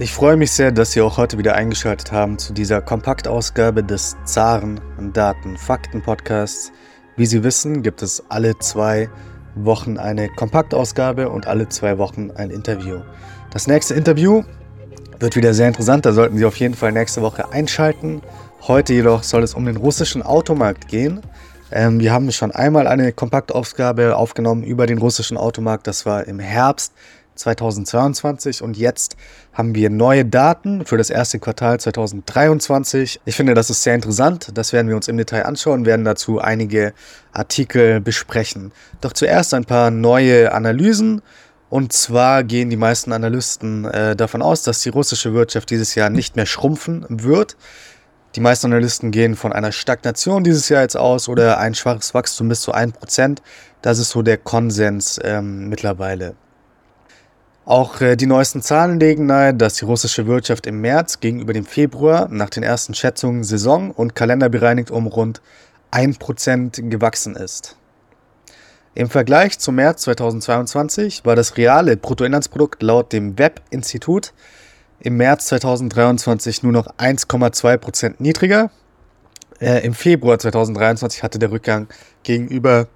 Ich freue mich sehr, dass Sie auch heute wieder eingeschaltet haben zu dieser Kompaktausgabe des Zaren Daten Fakten Podcasts. Wie Sie wissen, gibt es alle zwei Wochen eine Kompaktausgabe und alle zwei Wochen ein Interview. Das nächste Interview wird wieder sehr interessant, da sollten Sie auf jeden Fall nächste Woche einschalten. Heute jedoch soll es um den russischen Automarkt gehen. Ähm, wir haben schon einmal eine Kompaktausgabe aufgenommen über den russischen Automarkt, das war im Herbst 2022 und jetzt haben wir neue Daten für das erste Quartal 2023. Ich finde, das ist sehr interessant. Das werden wir uns im Detail anschauen, werden dazu einige Artikel besprechen. Doch zuerst ein paar neue Analysen. Und zwar gehen die meisten Analysten äh, davon aus, dass die russische Wirtschaft dieses Jahr nicht mehr schrumpfen wird. Die meisten Analysten gehen von einer Stagnation dieses Jahr jetzt aus oder ein schwaches Wachstum bis zu 1%. Das ist so der Konsens ähm, mittlerweile. Auch äh, die neuesten Zahlen legen nahe, dass die russische Wirtschaft im März gegenüber dem Februar nach den ersten Schätzungen saison- und kalenderbereinigt um rund 1% gewachsen ist. Im Vergleich zum März 2022 war das reale Bruttoinlandsprodukt laut dem Web-Institut im März 2023 nur noch 1,2% niedriger. Äh, Im Februar 2023 hatte der Rückgang gegenüber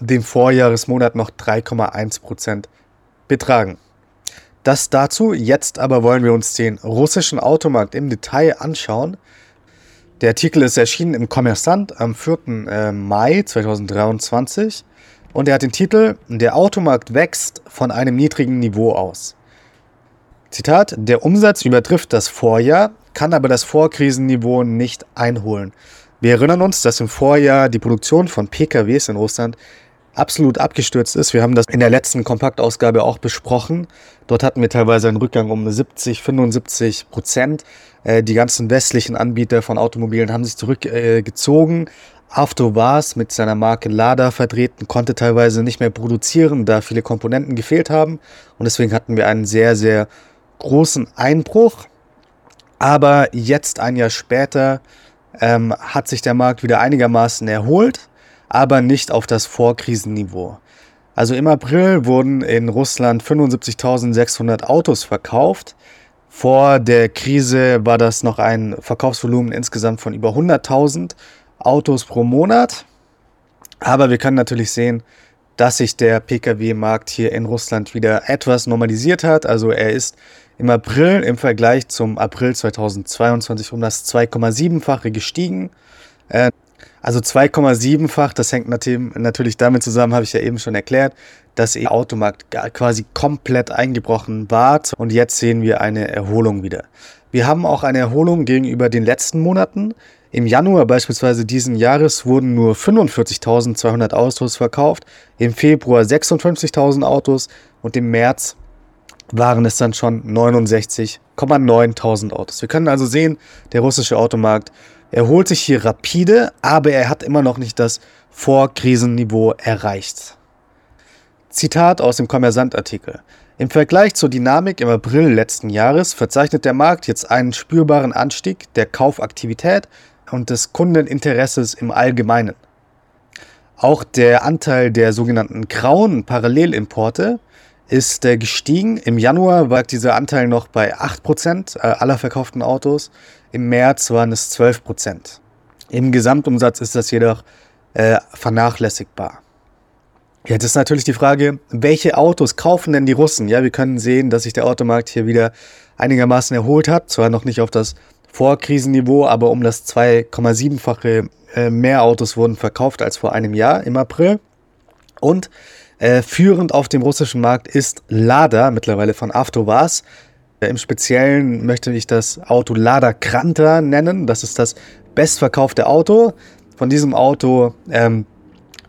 dem Vorjahresmonat noch 3,1% betragen. Das dazu, jetzt aber wollen wir uns den russischen Automarkt im Detail anschauen. Der Artikel ist erschienen im Kommersant am 4. Äh, Mai 2023 und er hat den Titel Der Automarkt wächst von einem niedrigen Niveau aus. Zitat, der Umsatz übertrifft das Vorjahr, kann aber das Vorkrisenniveau nicht einholen. Wir erinnern uns, dass im Vorjahr die Produktion von PKWs in Russland absolut abgestürzt ist. Wir haben das in der letzten Kompaktausgabe auch besprochen. Dort hatten wir teilweise einen Rückgang um 70, 75 Prozent. Äh, die ganzen westlichen Anbieter von Automobilen haben sich zurückgezogen. Afto war es mit seiner Marke Lada vertreten, konnte teilweise nicht mehr produzieren, da viele Komponenten gefehlt haben. Und deswegen hatten wir einen sehr, sehr großen Einbruch. Aber jetzt, ein Jahr später, ähm, hat sich der Markt wieder einigermaßen erholt aber nicht auf das Vorkrisenniveau. Also im April wurden in Russland 75.600 Autos verkauft. Vor der Krise war das noch ein Verkaufsvolumen insgesamt von über 100.000 Autos pro Monat. Aber wir können natürlich sehen, dass sich der Pkw-Markt hier in Russland wieder etwas normalisiert hat. Also er ist im April im Vergleich zum April 2022 um das 2,7-fache gestiegen. Also 2,7-fach, das hängt natürlich damit zusammen, habe ich ja eben schon erklärt, dass der Automarkt quasi komplett eingebrochen war und jetzt sehen wir eine Erholung wieder. Wir haben auch eine Erholung gegenüber den letzten Monaten. Im Januar beispielsweise diesen Jahres wurden nur 45.200 Autos verkauft, im Februar 56.000 Autos und im März waren es dann schon 69,9.000 Autos. Wir können also sehen, der russische Automarkt erholt sich hier rapide, aber er hat immer noch nicht das Vorkrisenniveau erreicht. Zitat aus dem Kommersant-Artikel. Im Vergleich zur Dynamik im April letzten Jahres verzeichnet der Markt jetzt einen spürbaren Anstieg der Kaufaktivität und des Kundeninteresses im Allgemeinen. Auch der Anteil der sogenannten grauen Parallelimporte ist äh, gestiegen. Im Januar war dieser Anteil noch bei 8% äh, aller verkauften Autos. Im März waren es 12%. Im Gesamtumsatz ist das jedoch äh, vernachlässigbar. Jetzt ist natürlich die Frage, welche Autos kaufen denn die Russen? Ja, wir können sehen, dass sich der Automarkt hier wieder einigermaßen erholt hat. Zwar noch nicht auf das Vorkrisenniveau, aber um das 2,7-fache äh, mehr Autos wurden verkauft als vor einem Jahr im April. Und äh, führend auf dem russischen Markt ist Lada, mittlerweile von Avtovaz. Äh, Im Speziellen möchte ich das Auto Lada Kranta nennen. Das ist das bestverkaufte Auto. Von diesem Auto ähm,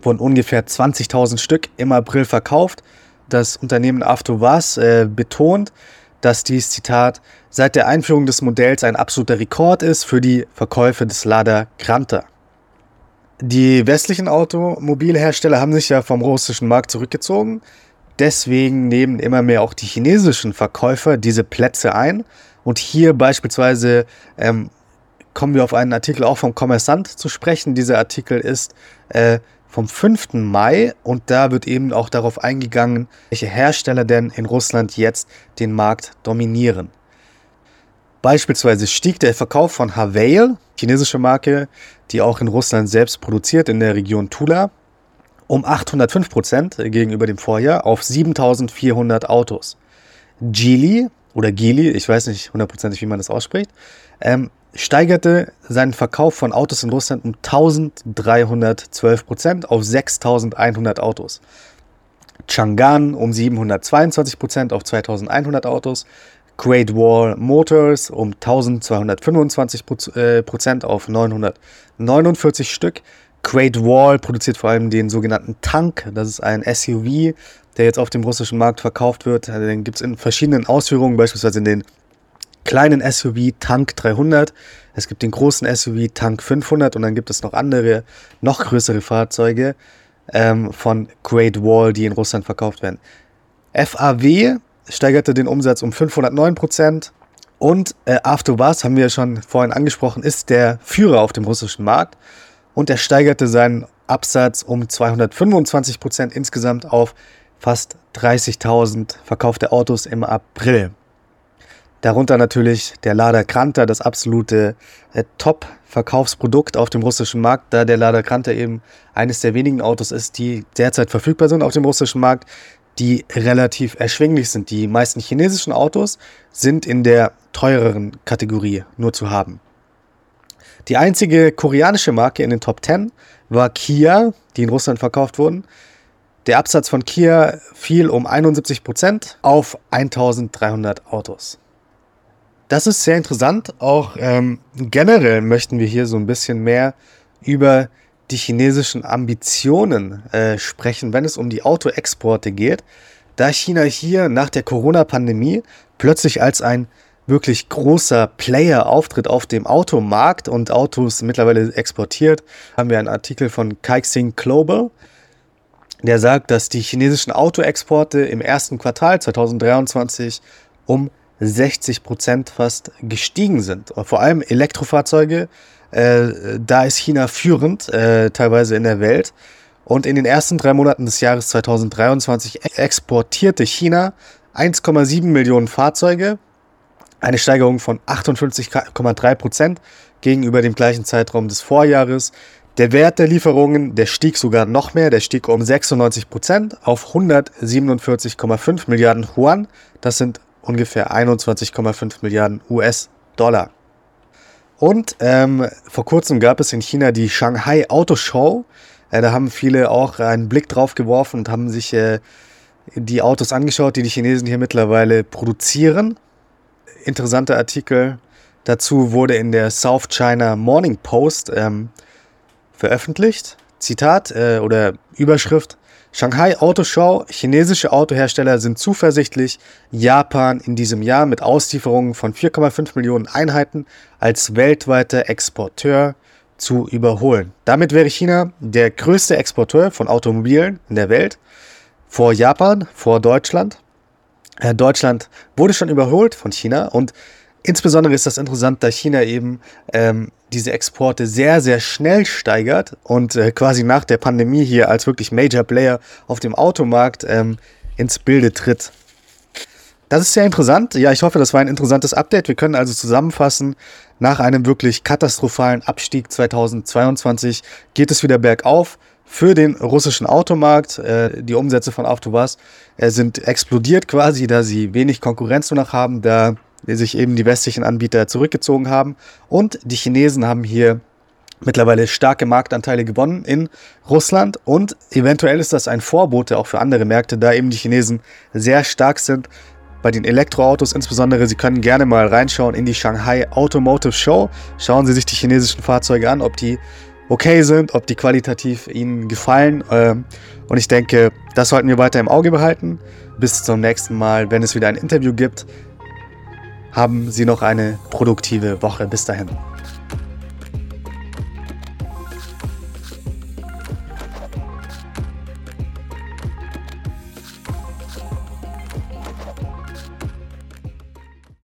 wurden ungefähr 20.000 Stück im April verkauft. Das Unternehmen Avtovaz äh, betont, dass dies, Zitat, seit der Einführung des Modells ein absoluter Rekord ist für die Verkäufe des Lada Kranta. Die westlichen Automobilhersteller haben sich ja vom russischen Markt zurückgezogen. Deswegen nehmen immer mehr auch die chinesischen Verkäufer diese Plätze ein. Und hier beispielsweise ähm, kommen wir auf einen Artikel auch vom Kommersant zu sprechen. Dieser Artikel ist äh, vom 5. Mai und da wird eben auch darauf eingegangen, welche Hersteller denn in Russland jetzt den Markt dominieren. Beispielsweise stieg der Verkauf von Havail, chinesische Marke, die auch in Russland selbst produziert, in der Region Tula, um 805 Prozent gegenüber dem Vorjahr auf 7400 Autos. Geely oder Geely, ich weiß nicht hundertprozentig, wie man das ausspricht, ähm, steigerte seinen Verkauf von Autos in Russland um 1312 Prozent auf 6100 Autos. Chang'an um 722 Prozent auf 2100 Autos. Great Wall Motors um 1225 äh, Prozent auf 949 Stück. Great Wall produziert vor allem den sogenannten Tank. Das ist ein SUV, der jetzt auf dem russischen Markt verkauft wird. Den gibt es in verschiedenen Ausführungen, beispielsweise in den kleinen SUV Tank 300. Es gibt den großen SUV Tank 500 und dann gibt es noch andere, noch größere Fahrzeuge ähm, von Great Wall, die in Russland verkauft werden. FAW steigerte den Umsatz um 509 Prozent. Und äh, AfterBuzz, haben wir schon vorhin angesprochen, ist der Führer auf dem russischen Markt und er steigerte seinen Absatz um 225 Prozent insgesamt auf fast 30.000 verkaufte Autos im April. Darunter natürlich der Lada Kranta, das absolute äh, Top-Verkaufsprodukt auf dem russischen Markt, da der Lada Kranta eben eines der wenigen Autos ist, die derzeit verfügbar sind auf dem russischen Markt, die relativ erschwinglich sind. Die meisten chinesischen Autos sind in der teureren Kategorie nur zu haben. Die einzige koreanische Marke in den Top 10 war Kia, die in Russland verkauft wurden. Der Absatz von Kia fiel um 71% auf 1300 Autos. Das ist sehr interessant. Auch ähm, generell möchten wir hier so ein bisschen mehr über die chinesischen Ambitionen äh, sprechen, wenn es um die Autoexporte geht, da China hier nach der Corona-Pandemie plötzlich als ein wirklich großer Player auftritt auf dem Automarkt und Autos mittlerweile exportiert, haben wir einen Artikel von Kaixing Global, der sagt, dass die chinesischen Autoexporte im ersten Quartal 2023 um 60 Prozent fast gestiegen sind. Vor allem Elektrofahrzeuge, äh, da ist China führend, äh, teilweise in der Welt. Und in den ersten drei Monaten des Jahres 2023 exportierte China 1,7 Millionen Fahrzeuge, eine Steigerung von 58,3 Prozent gegenüber dem gleichen Zeitraum des Vorjahres. Der Wert der Lieferungen, der stieg sogar noch mehr, der stieg um 96 Prozent auf 147,5 Milliarden Yuan. Das sind ungefähr 21,5 Milliarden US-Dollar. Und ähm, vor kurzem gab es in China die Shanghai Auto Show. Äh, da haben viele auch einen Blick drauf geworfen und haben sich äh, die Autos angeschaut, die die Chinesen hier mittlerweile produzieren. Interessanter Artikel dazu wurde in der South China Morning Post ähm, veröffentlicht. Zitat äh, oder Überschrift: Shanghai Autoshow, chinesische Autohersteller sind zuversichtlich, Japan in diesem Jahr mit Auslieferungen von 4,5 Millionen Einheiten als weltweiter Exporteur zu überholen. Damit wäre China der größte Exporteur von Automobilen in der Welt vor Japan, vor Deutschland. Äh, Deutschland wurde schon überholt von China und insbesondere ist das interessant, da China eben ähm, diese Exporte sehr, sehr schnell steigert und äh, quasi nach der Pandemie hier als wirklich Major Player auf dem Automarkt ähm, ins Bilde tritt. Das ist sehr interessant. Ja, ich hoffe, das war ein interessantes Update. Wir können also zusammenfassen, nach einem wirklich katastrophalen Abstieg 2022 geht es wieder bergauf für den russischen Automarkt. Äh, die Umsätze von AvtoVAZ äh, sind explodiert quasi, da sie wenig Konkurrenz nur noch haben, da sich eben die westlichen Anbieter zurückgezogen haben. Und die Chinesen haben hier mittlerweile starke Marktanteile gewonnen in Russland und eventuell ist das ein Vorbote auch für andere Märkte, da eben die Chinesen sehr stark sind bei den Elektroautos insbesondere. Sie können gerne mal reinschauen in die Shanghai Automotive Show. Schauen Sie sich die chinesischen Fahrzeuge an, ob die okay sind, ob die qualitativ Ihnen gefallen. Ähm, und ich denke, das sollten wir weiter im Auge behalten. Bis zum nächsten Mal, wenn es wieder ein Interview gibt haben Sie noch eine produktive Woche. Bis dahin.